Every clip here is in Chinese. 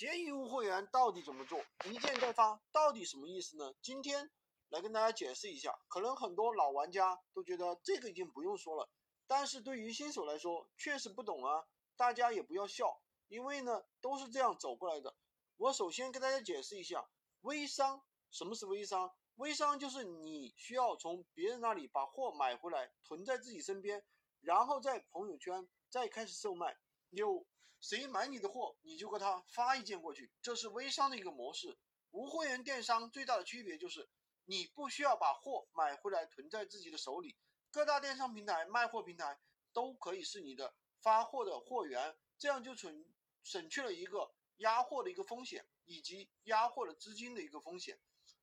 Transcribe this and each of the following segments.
闲鱼无货源到底怎么做？一件代发到底什么意思呢？今天来跟大家解释一下。可能很多老玩家都觉得这个已经不用说了，但是对于新手来说确实不懂啊。大家也不要笑，因为呢都是这样走过来的。我首先跟大家解释一下，微商什么是微商？微商就是你需要从别人那里把货买回来，囤在自己身边，然后在朋友圈再开始售卖。有谁买你的货，你就给他发一件过去，这是微商的一个模式。无货源电商最大的区别就是，你不需要把货买回来囤在自己的手里，各大电商平台、卖货平台都可以是你的发货的货源，这样就省省去了一个压货的一个风险，以及压货的资金的一个风险。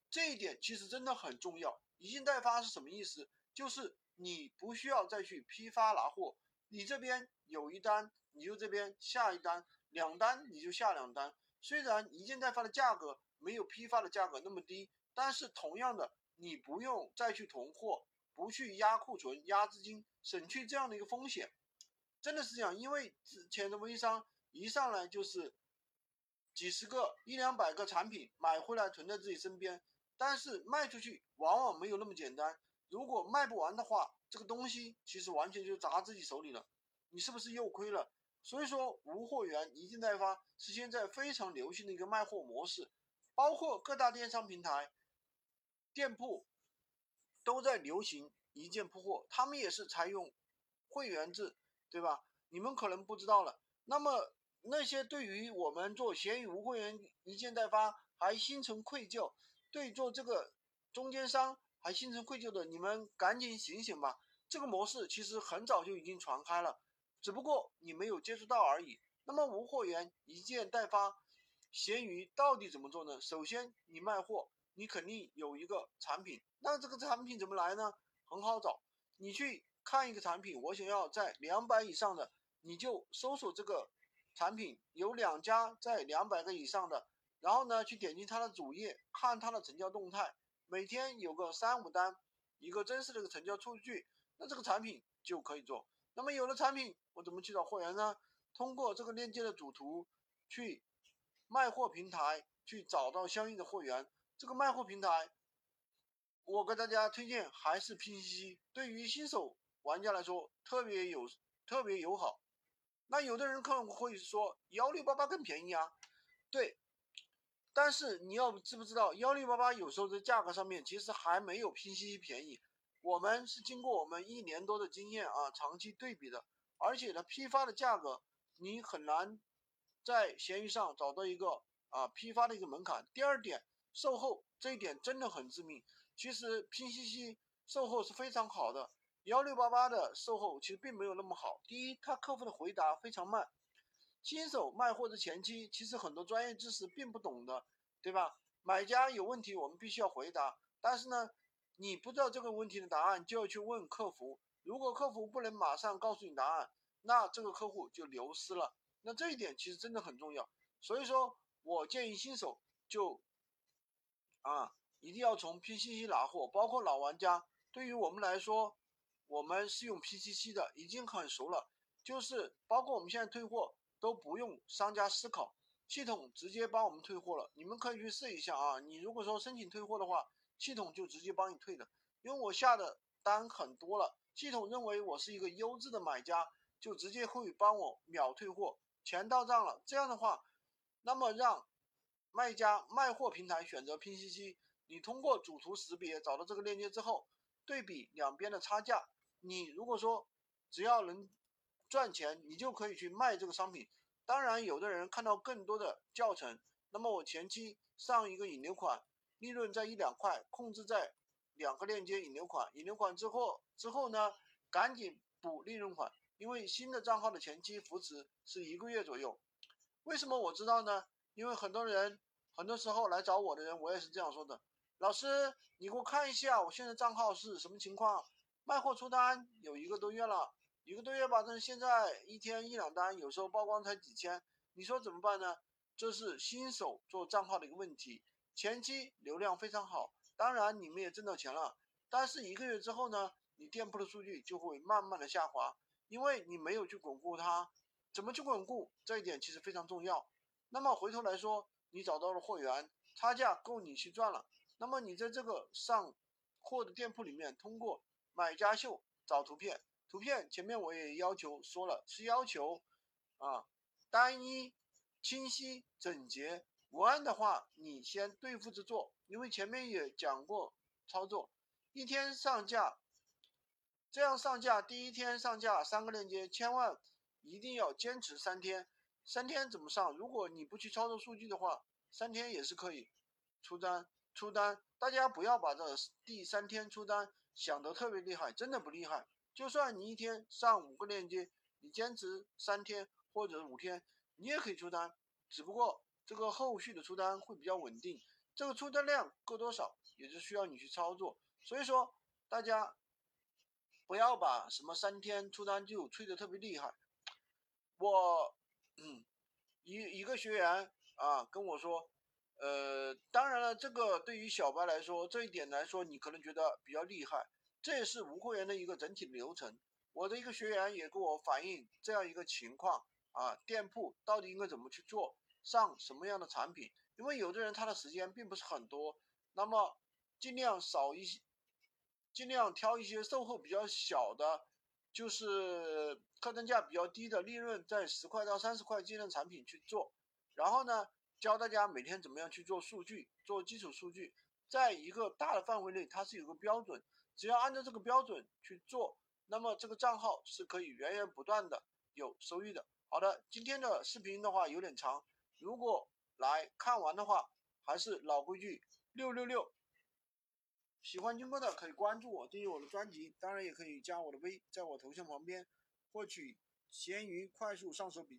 这一点其实真的很重要。一件代发是什么意思？就是你不需要再去批发拿货，你这边有一单。你就这边下一单，两单你就下两单。虽然一件代发的价格没有批发的价格那么低，但是同样的，你不用再去囤货，不去压库存、压资金，省去这样的一个风险，真的是这样。因为之前的微商一上来就是几十个、一两百个产品买回来囤在自己身边，但是卖出去往往没有那么简单。如果卖不完的话，这个东西其实完全就砸自己手里了，你是不是又亏了？所以说，无货源一件代发是现在非常流行的一个卖货模式，包括各大电商平台、店铺都在流行一件铺货，他们也是采用会员制，对吧？你们可能不知道了。那么那些对于我们做闲鱼无货源一件代发还心存愧疚，对做这个中间商还心存愧疚的，你们赶紧醒醒吧！这个模式其实很早就已经传开了。只不过你没有接触到而已。那么无货源一件代发，闲鱼到底怎么做呢？首先你卖货，你肯定有一个产品，那这个产品怎么来呢？很好找，你去看一个产品，我想要在两百以上的，你就搜索这个产品，有两家在两百个以上的，然后呢去点击它的主页，看它的成交动态，每天有个三五单，一个真实的一个成交数据，那这个产品就可以做。那么有了产品，我怎么去找货源呢？通过这个链接的主图去卖货平台去找到相应的货源。这个卖货平台，我给大家推荐还是拼夕夕，对于新手玩家来说特别有特别友好。那有的人可能会说幺六八八更便宜啊，对，但是你要知不知道幺六八八有时候在价格上面其实还没有拼夕夕便宜。我们是经过我们一年多的经验啊，长期对比的，而且呢，批发的价格你很难在闲鱼上找到一个啊批发的一个门槛。第二点，售后这一点真的很致命。其实拼夕夕售后是非常好的，幺六八八的售后其实并没有那么好。第一，他客服的回答非常慢，新手卖货的前期其实很多专业知识并不懂的，对吧？买家有问题我们必须要回答，但是呢。你不知道这个问题的答案，就要去问客服。如果客服不能马上告诉你答案，那这个客户就流失了。那这一点其实真的很重要。所以说我建议新手就啊，一定要从 PCC 拿货。包括老玩家，对于我们来说，我们是用 PCC 的，已经很熟了。就是包括我们现在退货都不用商家思考，系统直接帮我们退货了。你们可以去试一下啊。你如果说申请退货的话。系统就直接帮你退的，因为我下的单很多了，系统认为我是一个优质的买家，就直接会帮我秒退货，钱到账了。这样的话，那么让卖家卖货平台选择拼夕夕，你通过主图识别找到这个链接之后，对比两边的差价，你如果说只要能赚钱，你就可以去卖这个商品。当然，有的人看到更多的教程，那么我前期上一个引流款。利润在一两块，控制在两个链接引流款，引流款之后之后呢，赶紧补利润款，因为新的账号的前期扶持是一个月左右。为什么我知道呢？因为很多人很多时候来找我的人，我也是这样说的。老师，你给我看一下我现在账号是什么情况？卖货出单有一个多月了，一个多月吧，但是现在一天一两单，有时候曝光才几千，你说怎么办呢？这是新手做账号的一个问题。前期流量非常好，当然你们也挣到钱了，但是一个月之后呢，你店铺的数据就会慢慢的下滑，因为你没有去巩固它。怎么去巩固？这一点其实非常重要。那么回头来说，你找到了货源，差价够你去赚了。那么你在这个上货的店铺里面，通过买家秀找图片，图片前面我也要求说了，是要求啊单一、清晰、整洁。文案的话，你先对付着做，因为前面也讲过操作，一天上架，这样上架，第一天上架三个链接，千万一定要坚持三天。三天怎么上？如果你不去操作数据的话，三天也是可以出单。出单，大家不要把这第三天出单想得特别厉害，真的不厉害。就算你一天上五个链接，你坚持三天或者五天，你也可以出单，只不过。这个后续的出单会比较稳定，这个出单量够多少，也是需要你去操作。所以说，大家不要把什么三天出单就吹得特别厉害。我，嗯，一一个学员啊跟我说，呃，当然了，这个对于小白来说，这一点来说，你可能觉得比较厉害，这也是无货源的一个整体流程。我的一个学员也跟我反映这样一个情况啊，店铺到底应该怎么去做？上什么样的产品？因为有的人他的时间并不是很多，那么尽量少一些，尽量挑一些售后比较小的，就是客单价比较低的，利润在十块到三十块间的产品去做。然后呢，教大家每天怎么样去做数据，做基础数据，在一个大的范围内，它是有个标准，只要按照这个标准去做，那么这个账号是可以源源不断的有收益的。好的，今天的视频的话有点长。如果来看完的话，还是老规矩，六六六。喜欢军哥的可以关注我，订阅我的专辑，当然也可以加我的微，在我头像旁边获取闲鱼快速上手笔。